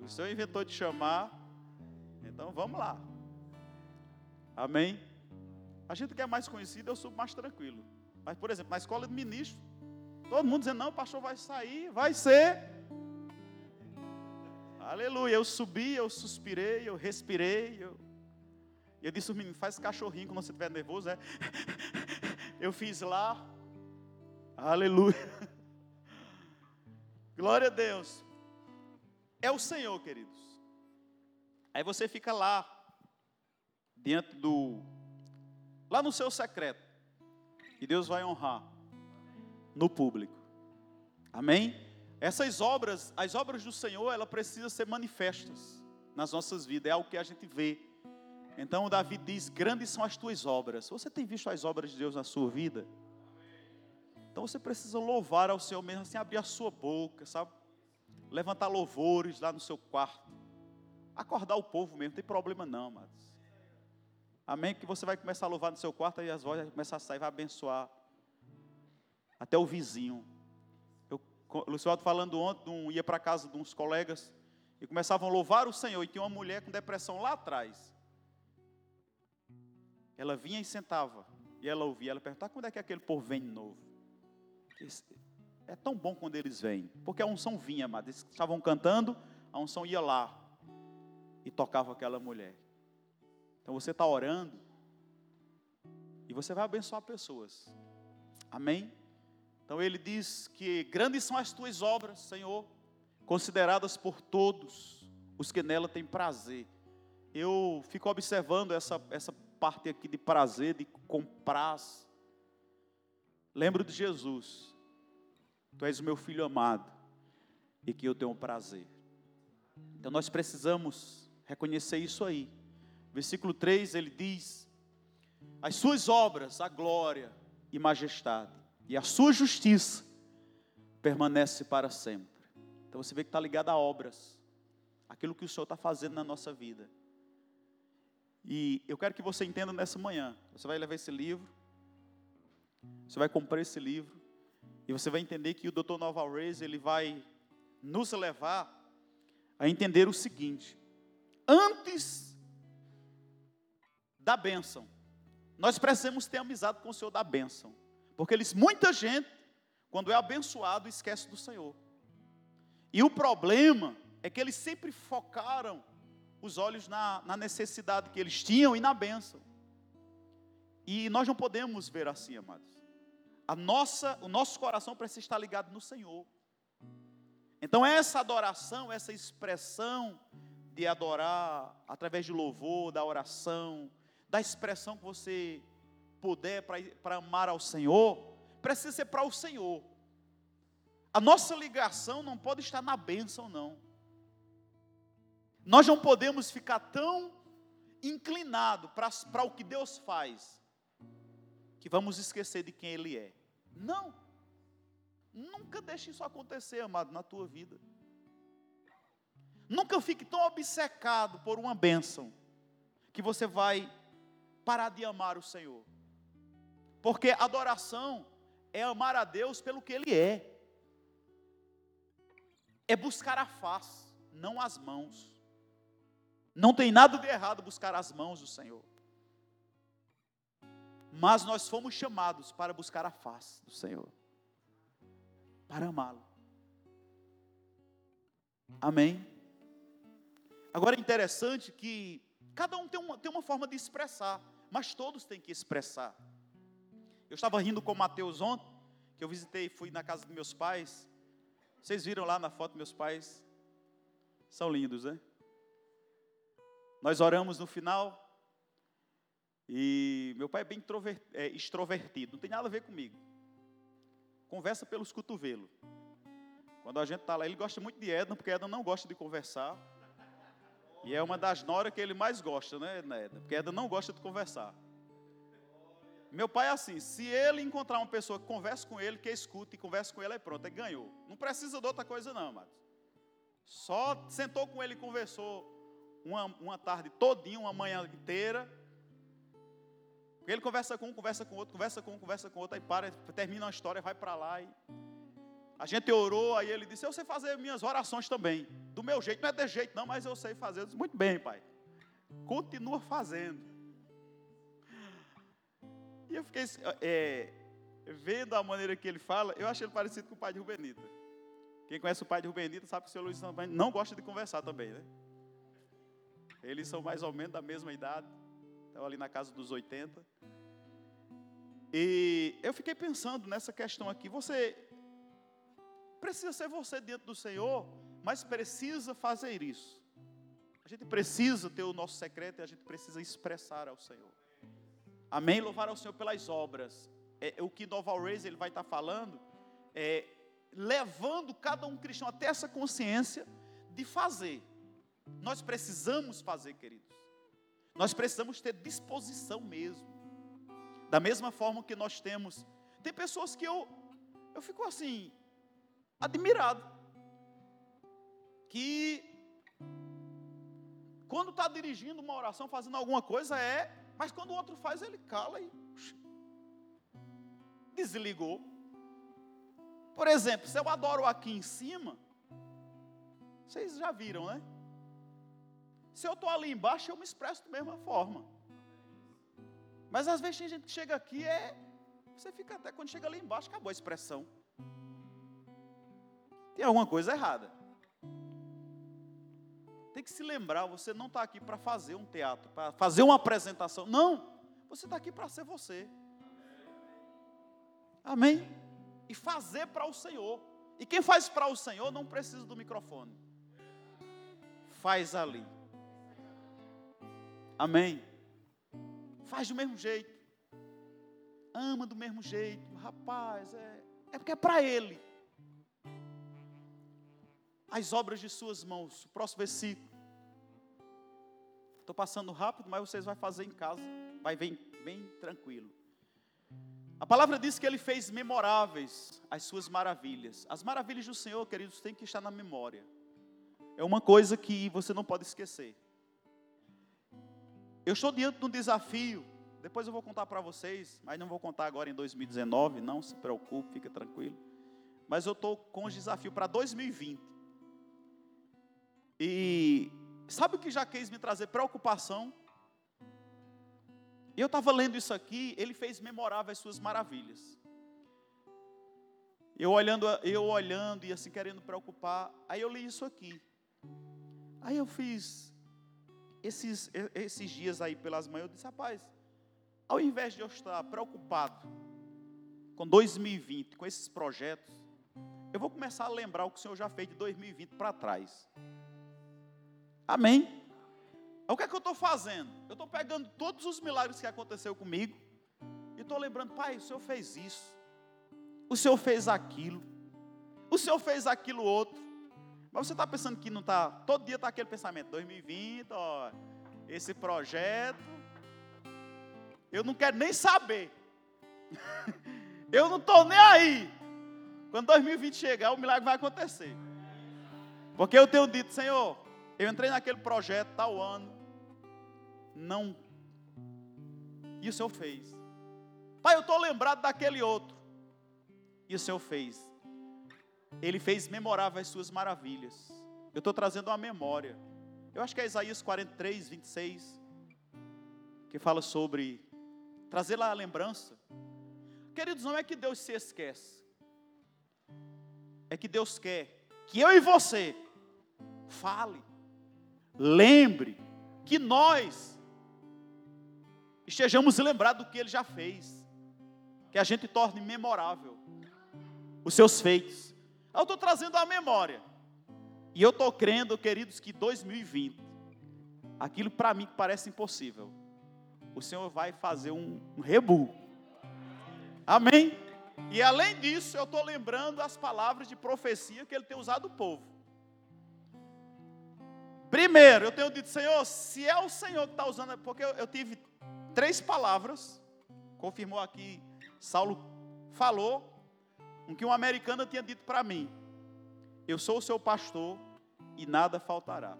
S1: O Senhor inventou de chamar, então vamos lá. Amém? A gente que é mais conhecido, eu subo mais tranquilo. Mas, por exemplo, na escola de ministro, todo mundo dizendo, não, o pastor vai sair, vai ser. Aleluia. Eu subi, eu suspirei, eu respirei. Eu, eu disse, menino, faz cachorrinho quando você estiver nervoso, é? Eu fiz lá. Aleluia. Glória a Deus. É o Senhor, queridos. Aí você fica lá, diante do lá no seu secreto. E Deus vai honrar no público. Amém? Essas obras, as obras do Senhor, ela precisa ser manifestas nas nossas vidas, é algo que a gente vê. Então Davi diz: "Grandes são as tuas obras". Você tem visto as obras de Deus na sua vida? Então você precisa louvar ao Senhor mesmo, assim abrir a sua boca, sabe? levantar louvores lá no seu quarto, acordar o povo mesmo, não tem problema não, amados. Amém? Que você vai começar a louvar no seu quarto e as vozes vão começar a sair, vai abençoar até o vizinho. Eu, o Luciano falando ontem, um, ia para casa de uns colegas e começavam a louvar o Senhor. E tinha uma mulher com depressão lá atrás. Ela vinha e sentava. E ela ouvia. Ela perguntava: quando é que aquele povo vem de novo? É tão bom quando eles vêm. Porque a unção vinha, mas eles estavam cantando, a unção ia lá e tocava aquela mulher. Então você está orando e você vai abençoar pessoas. Amém? Então ele diz que grandes são as tuas obras, Senhor, consideradas por todos os que nela têm prazer. Eu fico observando essa, essa parte aqui de prazer, de comprar. Lembro de Jesus. Tu és o meu filho amado e que eu tenho prazer. Então nós precisamos reconhecer isso aí. Versículo 3 ele diz: As suas obras, a glória e majestade, e a sua justiça permanece para sempre. Então você vê que está ligado a obras, aquilo que o Senhor está fazendo na nossa vida. E eu quero que você entenda nessa manhã. Você vai levar esse livro, você vai comprar esse livro, e você vai entender que o Dr. Nova Reis, ele vai nos levar a entender o seguinte: antes da bênção, nós precisamos ter amizade com o Senhor da bênção, porque eles, muita gente, quando é abençoado, esquece do Senhor. E o problema é que eles sempre focaram os olhos na, na necessidade que eles tinham e na bênção. E nós não podemos ver assim, amados. A nossa, o nosso coração precisa estar ligado no Senhor. Então essa adoração, essa expressão de adorar através de louvor, da oração, da expressão que você puder para amar ao Senhor, precisa ser para o Senhor. A nossa ligação não pode estar na bênção, não. Nós não podemos ficar tão inclinado para o que Deus faz, que vamos esquecer de quem Ele é. Não. Nunca deixe isso acontecer, amado, na tua vida. Nunca fique tão obcecado por uma bênção, que você vai parar de amar o Senhor. Porque adoração é amar a Deus pelo que Ele é. É buscar a face, não as mãos. Não tem nada de errado buscar as mãos do Senhor. Mas nós fomos chamados para buscar a face do Senhor, para amá-lo. Amém? Agora é interessante que cada um tem uma, tem uma forma de expressar, mas todos têm que expressar. Eu estava rindo com o Mateus ontem, que eu visitei, fui na casa dos meus pais. Vocês viram lá na foto meus pais? São lindos, né? Nós oramos no final. E meu pai é bem é, extrovertido, não tem nada a ver comigo. Conversa pelos cotovelos. Quando a gente está lá, ele gosta muito de Edna, porque Edna não gosta de conversar. E é uma das noras que ele mais gosta, né, Edna? Porque Edna não gosta de conversar. Meu pai é assim: se ele encontrar uma pessoa que converse com ele, que escute e converse com ele, é pronto, é ganhou. Não precisa de outra coisa, não, amados. Só sentou com ele e conversou uma, uma tarde todinha, uma manhã inteira. Ele conversa com um, conversa com outro, conversa com um, conversa com outro, aí para, termina uma história, vai para lá e a gente orou, aí ele disse: Eu sei fazer minhas orações também. Do meu jeito, não é de jeito, não, mas eu sei fazer. Eu disse, Muito bem, pai. Continua fazendo. E eu fiquei é, vendo a maneira que ele fala, eu achei ele parecido com o pai de Rubenita. Quem conhece o pai de Rubenita sabe que o seu Luiz também não gosta de conversar também, né? Eles são mais ou menos da mesma idade, estão ali na casa dos 80. E eu fiquei pensando nessa questão aqui. Você precisa ser você dentro do Senhor, mas precisa fazer isso. A gente precisa ter o nosso secreto e a gente precisa expressar ao Senhor. Amém? Louvar ao Senhor pelas obras. É, o que Nova Always ele vai estar falando é levando cada um cristão até essa consciência de fazer. Nós precisamos fazer, queridos. Nós precisamos ter disposição mesmo. Da mesma forma que nós temos. Tem pessoas que eu, eu fico assim, admirado. que quando está dirigindo uma oração, fazendo alguma coisa, é, mas quando o outro faz, ele cala e desligou. Por exemplo, se eu adoro aqui em cima, vocês já viram, né? Se eu estou ali embaixo, eu me expresso da mesma forma. Mas às vezes tem gente que chega aqui, é. Você fica até quando chega ali embaixo, acabou a expressão. Tem alguma coisa errada. Tem que se lembrar, você não está aqui para fazer um teatro, para fazer uma apresentação. Não, você está aqui para ser você. Amém? E fazer para o Senhor. E quem faz para o Senhor não precisa do microfone. Faz ali. Amém? Faz do mesmo jeito. Ama do mesmo jeito. Rapaz, é, é porque é para Ele. As obras de suas mãos. O próximo versículo. Estou passando rápido, mas vocês vão fazer em casa. Vai bem, bem tranquilo. A palavra diz que ele fez memoráveis as suas maravilhas. As maravilhas do Senhor, queridos, têm que estar na memória. É uma coisa que você não pode esquecer. Eu estou diante de um desafio. Depois eu vou contar para vocês, mas não vou contar agora em 2019. Não se preocupe, fica tranquilo. Mas eu estou com um desafio para 2020. E sabe o que já quis me trazer preocupação? Eu estava lendo isso aqui, ele fez memorável as suas maravilhas. Eu olhando, eu olhando e assim querendo preocupar, aí eu li isso aqui. Aí eu fiz esses, esses dias aí pelas manhãs, eu disse, rapaz, ao invés de eu estar preocupado com 2020, com esses projetos, eu vou começar a lembrar o que o Senhor já fez de 2020 para trás. Amém? O que é que eu estou fazendo? Eu estou pegando todos os milagres que aconteceu comigo e estou lembrando, pai, o Senhor fez isso, o Senhor fez aquilo, o Senhor fez aquilo outro. Mas você está pensando que não está, todo dia está aquele pensamento, 2020, ó, esse projeto, eu não quero nem saber. eu não estou nem aí. Quando 2020 chegar, o milagre vai acontecer. Porque eu tenho dito, Senhor, eu entrei naquele projeto tal ano, não. E o Senhor fez. Pai, eu estou lembrado daquele outro. E o Senhor fez. Ele fez memorável as suas maravilhas. Eu estou trazendo uma memória. Eu acho que é Isaías 43, 26, que fala sobre trazer lá a lembrança. Queridos, não é que Deus se esquece, é que Deus quer que eu e você fale, lembre que nós estejamos lembrados do que ele já fez, que a gente torne memorável os seus feitos. Eu estou trazendo a memória, e eu estou crendo, queridos, que 2020, aquilo para mim que parece impossível, o Senhor vai fazer um, um rebu. Amém? E além disso, eu estou lembrando as palavras de profecia que ele tem usado o povo. Primeiro, eu tenho dito, Senhor, se é o Senhor que está usando, porque eu, eu tive três palavras, confirmou aqui, Saulo falou, o que um americano tinha dito para mim: Eu sou o seu pastor e nada faltará.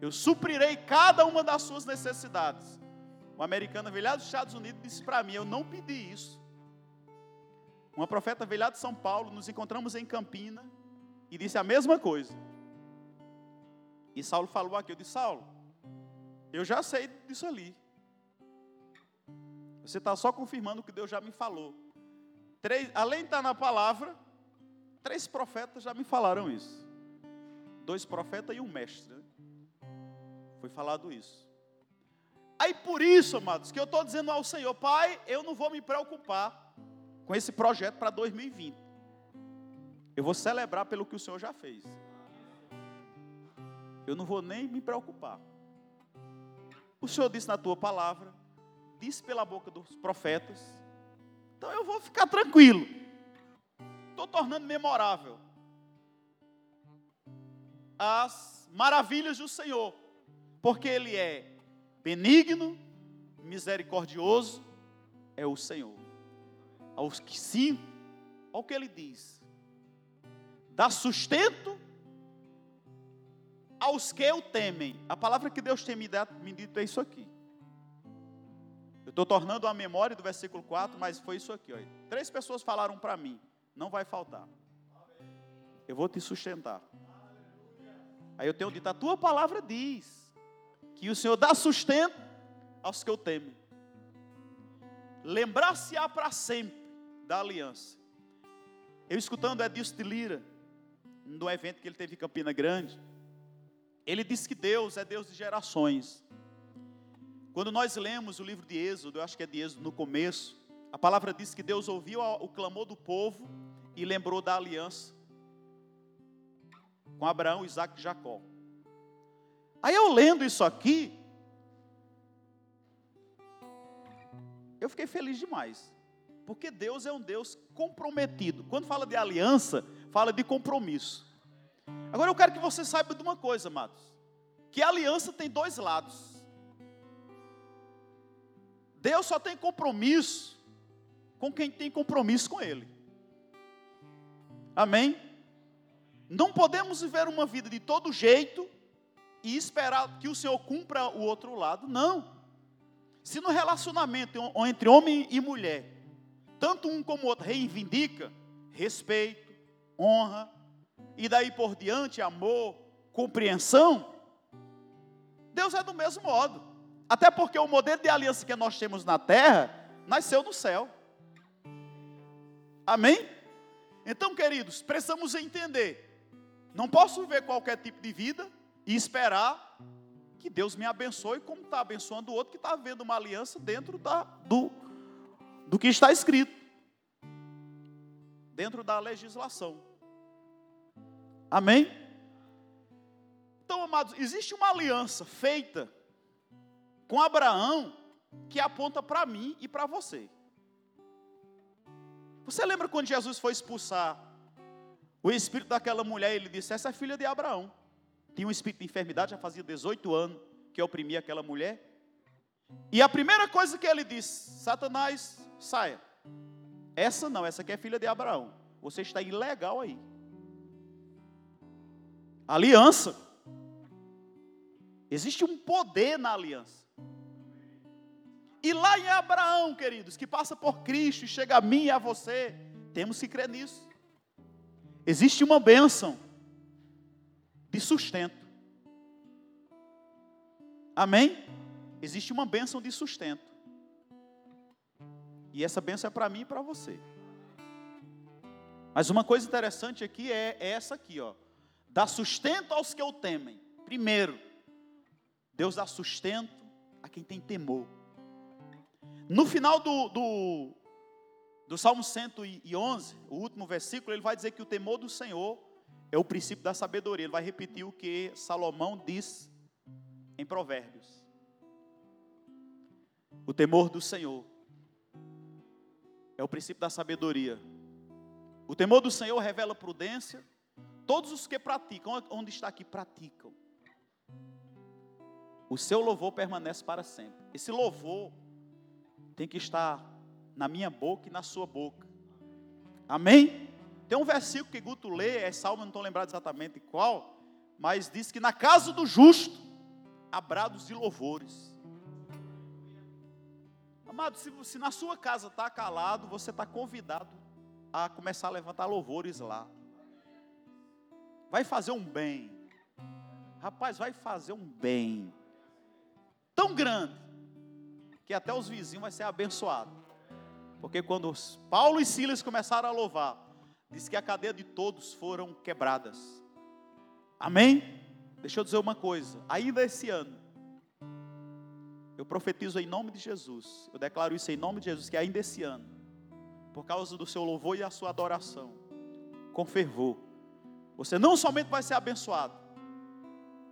S1: Eu suprirei cada uma das suas necessidades. Uma americana veio lá dos Estados Unidos disse para mim: Eu não pedi isso. Uma profeta veio lá de São Paulo, nos encontramos em Campina e disse a mesma coisa. E Saulo falou aqui: Eu disse, Saulo, eu já sei disso ali. Você está só confirmando o que Deus já me falou. Três, além de estar na palavra, três profetas já me falaram isso. Dois profetas e um mestre. Né? Foi falado isso. Aí por isso, amados, que eu estou dizendo ao Senhor, Pai, eu não vou me preocupar com esse projeto para 2020. Eu vou celebrar pelo que o Senhor já fez. Eu não vou nem me preocupar. O Senhor disse na tua palavra disse pela boca dos profetas. Então eu vou ficar tranquilo. Estou tornando memorável as maravilhas do Senhor, porque Ele é benigno, misericordioso, é o Senhor. Aos que sim, olha o que Ele diz: dá sustento aos que o temem. A palavra que Deus tem me, dado, me dito é isso aqui. Estou tornando a memória do versículo 4, mas foi isso aqui. Ó. Três pessoas falaram para mim: não vai faltar. Eu vou te sustentar. Aí eu tenho dito: a tua palavra diz que o Senhor dá sustento aos que eu temo. Lembrar-se-á para sempre da aliança. Eu escutando Edilson de Lira, no evento que ele teve em Campina Grande, ele disse que Deus é Deus de gerações. Quando nós lemos o livro de Êxodo, eu acho que é de Êxodo no começo, a palavra diz que Deus ouviu o clamor do povo e lembrou da aliança com Abraão, Isaac e Jacó. Aí eu lendo isso aqui, eu fiquei feliz demais. Porque Deus é um Deus comprometido. Quando fala de aliança, fala de compromisso. Agora eu quero que você saiba de uma coisa, amados: que a aliança tem dois lados. Deus só tem compromisso com quem tem compromisso com Ele. Amém? Não podemos viver uma vida de todo jeito e esperar que o Senhor cumpra o outro lado. Não. Se no relacionamento entre homem e mulher, tanto um como o outro reivindica respeito, honra, e daí por diante amor, compreensão, Deus é do mesmo modo. Até porque o modelo de aliança que nós temos na terra nasceu no céu. Amém? Então, queridos, precisamos entender. Não posso viver qualquer tipo de vida e esperar que Deus me abençoe, como está abençoando o outro que está vendo uma aliança dentro da, do, do que está escrito, dentro da legislação. Amém? Então, amados, existe uma aliança feita com Abraão que aponta para mim e para você. Você lembra quando Jesus foi expulsar o espírito daquela mulher? Ele disse: Essa é filha de Abraão tinha um espírito de enfermidade, já fazia 18 anos que oprimia aquela mulher. E a primeira coisa que ele disse: Satanás, saia. Essa não, essa aqui é filha de Abraão. Você está ilegal aí. Aliança. Existe um poder na aliança. E lá em Abraão, queridos, que passa por Cristo e chega a mim e a você, temos que crer nisso. Existe uma bênção de sustento. Amém? Existe uma bênção de sustento. E essa bênção é para mim e para você. Mas uma coisa interessante aqui é, é essa aqui, ó. Dá sustento aos que o temem. Primeiro, Deus dá sustento a quem tem temor. No final do, do, do Salmo 111, o último versículo, ele vai dizer que o temor do Senhor é o princípio da sabedoria. Ele vai repetir o que Salomão diz em Provérbios. O temor do Senhor é o princípio da sabedoria. O temor do Senhor revela prudência. Todos os que praticam, onde está aqui, praticam. O seu louvor permanece para sempre. Esse louvor tem que estar na minha boca e na sua boca. Amém? Tem um versículo que Guto lê, é Salmo, não estou lembrado exatamente qual, mas diz que na casa do justo há brados de louvores. Amado, se, se na sua casa está calado, você está convidado a começar a levantar louvores lá. Vai fazer um bem. Rapaz, vai fazer um bem. Tão grande que até os vizinhos vão ser abençoados. Porque quando Paulo e Silas começaram a louvar, diz que a cadeia de todos foram quebradas. Amém? Deixa eu dizer uma coisa, ainda esse ano, eu profetizo em nome de Jesus, eu declaro isso em nome de Jesus, que ainda esse ano, por causa do seu louvor e a sua adoração, com fervor, você não somente vai ser abençoado,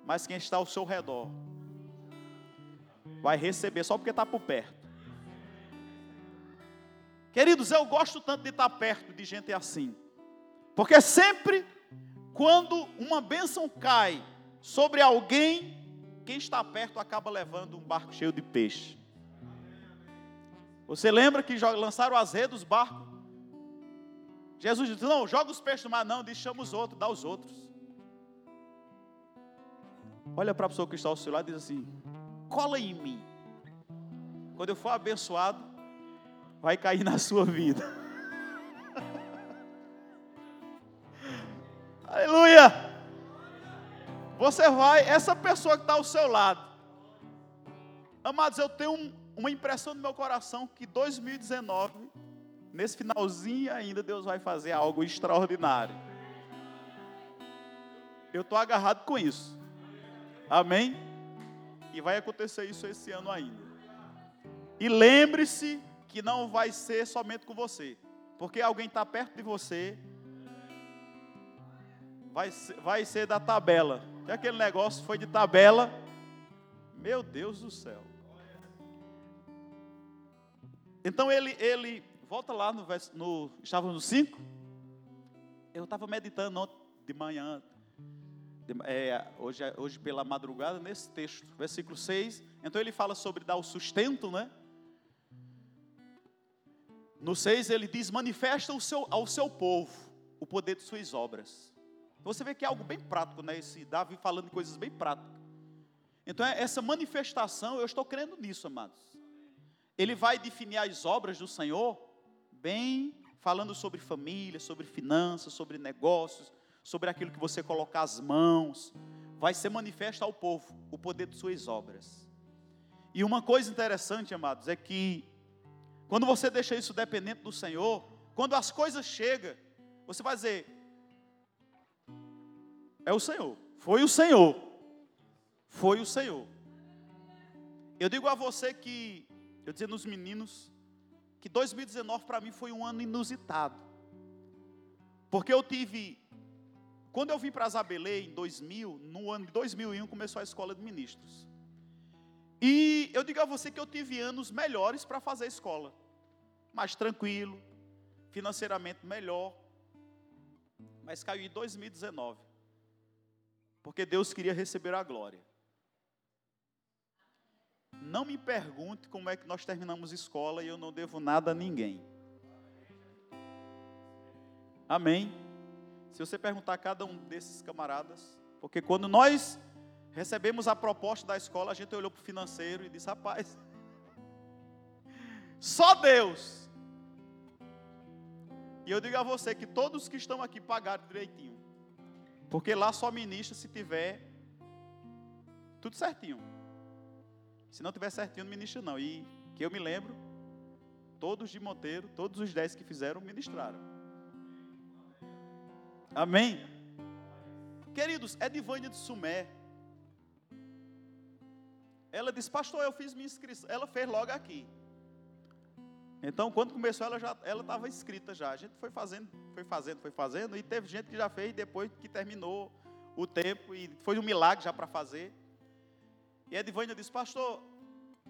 S1: mas quem está ao seu redor vai receber só porque está por perto. Queridos, eu gosto tanto de estar perto de gente assim. Porque sempre quando uma bênção cai sobre alguém, quem está perto acaba levando um barco cheio de peixe. Você lembra que lançaram as redes dos barcos? Jesus disse: Não, joga os peixes no mar, não, diz: chama os outros, dá os outros. Olha para a pessoa que está ao seu lado e diz assim: cola em mim. Quando eu for abençoado, vai cair na sua vida. Aleluia! Você vai, essa pessoa que está ao seu lado. Amados, eu tenho um, uma impressão no meu coração que 2019, nesse finalzinho ainda, Deus vai fazer algo extraordinário. Eu estou agarrado com isso. Amém? E vai acontecer isso esse ano ainda. E lembre-se que não vai ser somente com você, porque alguém está perto de você, vai ser, vai ser da tabela. Que aquele negócio foi de tabela. Meu Deus do céu. Então ele, ele volta lá no, no estava no 5. Eu estava meditando ontem de manhã, é, hoje, hoje pela madrugada, nesse texto, versículo 6. Então ele fala sobre dar o sustento, né? No 6 ele diz: manifesta o seu, ao seu povo o poder de suas obras. Você vê que é algo bem prático, né? Esse Davi falando coisas bem práticas. Então, é essa manifestação, eu estou crendo nisso, amados. Ele vai definir as obras do Senhor, bem falando sobre família, sobre finanças, sobre negócios, sobre aquilo que você colocar as mãos. Vai ser manifesto ao povo o poder de suas obras. E uma coisa interessante, amados, é que quando você deixa isso dependente do Senhor, quando as coisas chegam, você vai dizer: é o Senhor, foi o Senhor, foi o Senhor. Eu digo a você que, eu dizia nos meninos, que 2019 para mim foi um ano inusitado, porque eu tive, quando eu vim para Zabelê em 2000, no ano de 2001 começou a escola de ministros. E eu digo a você que eu tive anos melhores para fazer a escola. Mais tranquilo, financeiramente melhor. Mas caiu em 2019. Porque Deus queria receber a glória. Não me pergunte como é que nós terminamos escola e eu não devo nada a ninguém. Amém. Se você perguntar a cada um desses camaradas, porque quando nós recebemos a proposta da escola, a gente olhou para o financeiro e disse: rapaz, só Deus. E eu digo a você que todos que estão aqui pagaram direitinho. Porque lá só ministra se tiver tudo certinho. Se não tiver certinho, não ministra não. E que eu me lembro, todos de Monteiro, todos os dez que fizeram, ministraram. Amém? Queridos, é Divânia de Sumé ela disse, pastor, eu fiz minha inscrição. Ela fez logo aqui. Então, quando começou, ela já ela estava inscrita já. A gente foi fazendo, foi fazendo, foi fazendo, e teve gente que já fez depois que terminou o tempo, e foi um milagre já para fazer. E a Edivânia disse, pastor,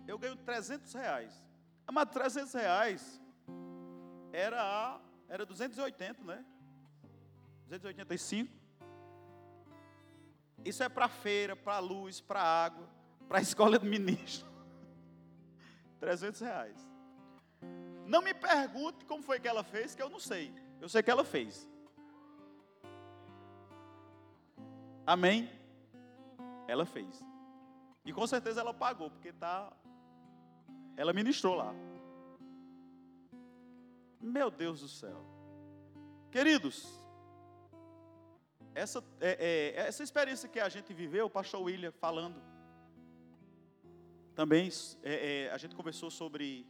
S1: eu ganho 300 reais. Mas 300 reais era, era 280, né? 285. Isso é para feira, para luz, para água para escola de ministro. 300 reais. Não me pergunte como foi que ela fez, que eu não sei. Eu sei que ela fez. Amém? Ela fez. E com certeza ela pagou, porque tá, ela ministrou lá. Meu Deus do céu. Queridos, essa, é, é, essa experiência que a gente viveu, o pastor William falando, também é, é, a gente conversou sobre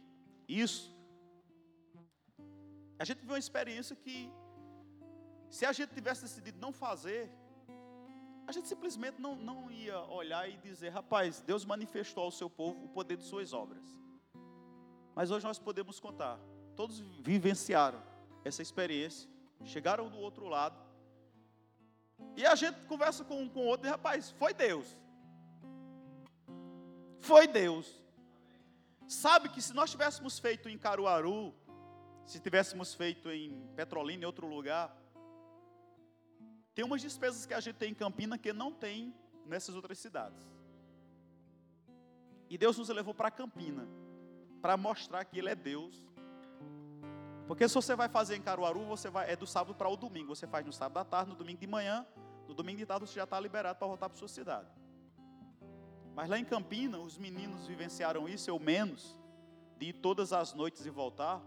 S1: isso. A gente viu uma experiência que, se a gente tivesse decidido não fazer, a gente simplesmente não, não ia olhar e dizer, rapaz, Deus manifestou ao seu povo o poder de suas obras. Mas hoje nós podemos contar, todos vivenciaram essa experiência, chegaram do outro lado, e a gente conversa com um com o outro e, rapaz, foi Deus foi Deus. Sabe que se nós tivéssemos feito em Caruaru, se tivéssemos feito em Petrolina, em outro lugar, tem umas despesas que a gente tem em Campina que não tem nessas outras cidades. E Deus nos levou para Campina, para mostrar que Ele é Deus. Porque se você vai fazer em Caruaru, você vai, é do sábado para o domingo. Você faz no sábado à tarde, no domingo de manhã, no domingo de tarde você já está liberado para voltar para sua cidade. Mas lá em Campina, os meninos vivenciaram isso, eu menos, de ir todas as noites e voltar.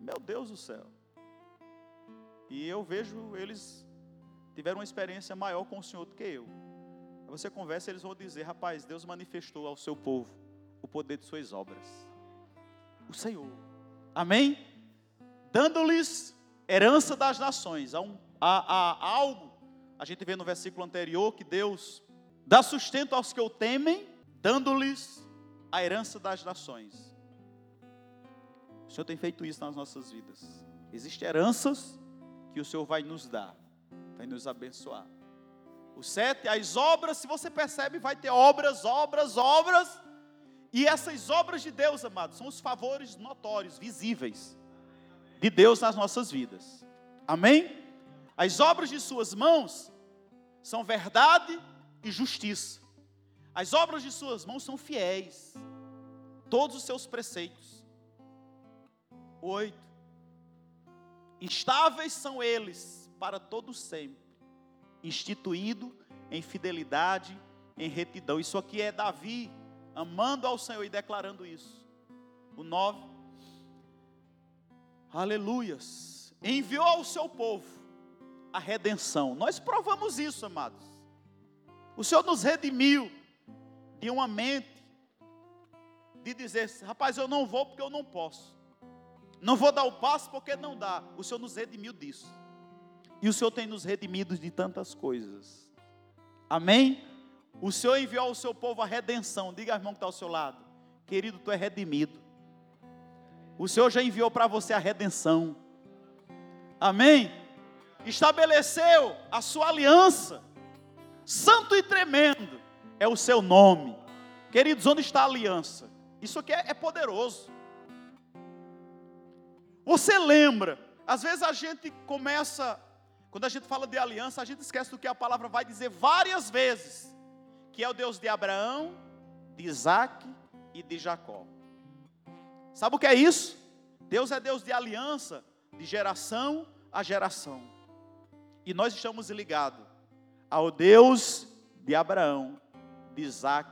S1: Meu Deus do céu. E eu vejo eles tiveram uma experiência maior com o Senhor do que eu. Você conversa, eles vão dizer: rapaz, Deus manifestou ao seu povo o poder de suas obras. O Senhor. Amém? Dando-lhes herança das nações. Há, um, há, há algo, a gente vê no versículo anterior, que Deus dá sustento aos que o temem, dando-lhes a herança das nações. O Senhor tem feito isso nas nossas vidas. Existem heranças que o Senhor vai nos dar, vai nos abençoar. O sete, as obras, se você percebe, vai ter obras, obras, obras. E essas obras de Deus, amados, são os favores notórios, visíveis de Deus nas nossas vidas. Amém? As obras de suas mãos são verdade e justiça. As obras de suas mãos são fiéis. Todos os seus preceitos. Oito. Instáveis são eles para todo sempre instituído em fidelidade, em retidão. Isso aqui é Davi amando ao Senhor e declarando isso. O 9. Aleluias. Enviou ao seu povo a redenção. Nós provamos isso, amados. O Senhor nos redimiu de uma mente de dizer, rapaz, eu não vou porque eu não posso. Não vou dar o passo porque não dá. O Senhor nos redimiu disso. E o Senhor tem nos redimido de tantas coisas. Amém? O Senhor enviou ao seu povo a redenção. Diga irmão que está ao seu lado. Querido, tu é redimido. O Senhor já enviou para você a redenção. Amém? Estabeleceu a sua aliança. Santo e tremendo é o seu nome. Queridos, onde está a aliança? Isso aqui é, é poderoso. Você lembra? Às vezes a gente começa quando a gente fala de aliança, a gente esquece do que a palavra vai dizer várias vezes, que é o Deus de Abraão, de Isaac e de Jacó. Sabe o que é isso? Deus é Deus de aliança, de geração a geração. E nós estamos ligados ao Deus de Abraão, de Isaac,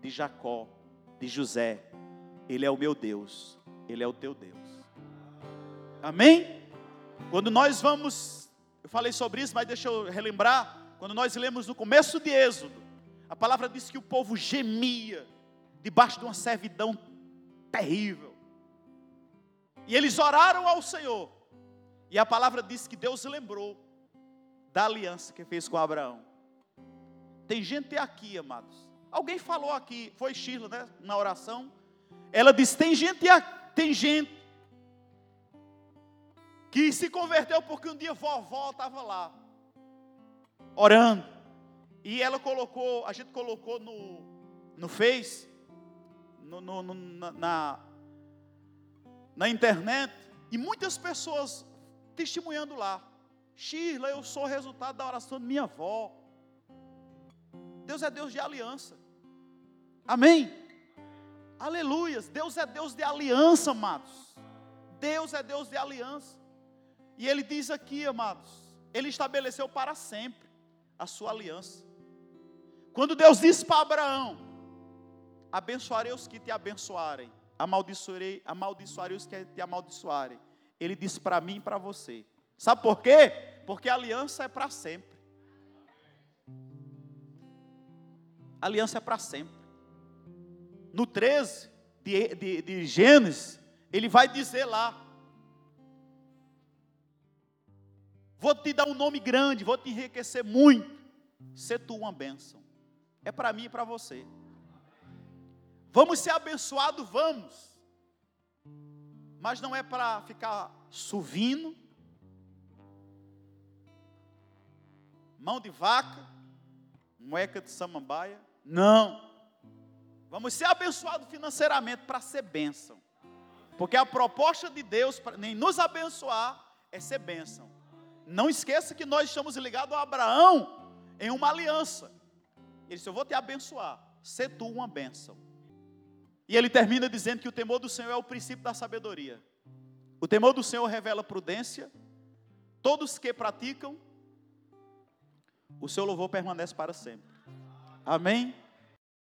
S1: de Jacó, de José. Ele é o meu Deus, ele é o teu Deus. Amém? Quando nós vamos eu falei sobre isso, mas deixa eu relembrar. Quando nós lemos no começo de Êxodo, a palavra diz que o povo gemia debaixo de uma servidão terrível. E eles oraram ao Senhor. E a palavra diz que Deus lembrou da aliança que fez com Abraão. Tem gente aqui, amados. Alguém falou aqui, foi Shirley, né, na oração. Ela disse: tem gente, tem gente que se converteu porque um dia vovó estava lá, orando. E ela colocou, a gente colocou no, no Face, no, no, no, na, na internet, e muitas pessoas testemunhando lá. Shirla, eu sou o resultado da oração de minha avó. Deus é Deus de aliança. Amém? Aleluias. Deus é Deus de aliança, amados. Deus é Deus de aliança. E ele diz aqui, amados, ele estabeleceu para sempre a sua aliança. Quando Deus disse para Abraão: Abençoarei os que te abençoarem, amaldiçoarei, amaldiçoarei os que te amaldiçoarem. Ele disse para mim e para você. Sabe por quê? Porque a aliança é para sempre. A aliança é para sempre. No 13 de, de, de Gênesis, ele vai dizer lá: vou te dar um nome grande, vou te enriquecer muito. Ser tu uma bênção. É para mim e para você. Vamos ser abençoados, vamos. Mas não é para ficar suvindo, mão de vaca, moeca de samambaia. Não. Vamos ser abençoados financeiramente para ser bênção. Porque a proposta de Deus nem nos abençoar é ser bênção. Não esqueça que nós estamos ligados a Abraão em uma aliança. Ele disse: Eu vou te abençoar, ser tu uma bênção. E ele termina dizendo que o temor do Senhor é o princípio da sabedoria. O temor do Senhor revela prudência. Todos que praticam o seu louvor permanece para sempre. Amém?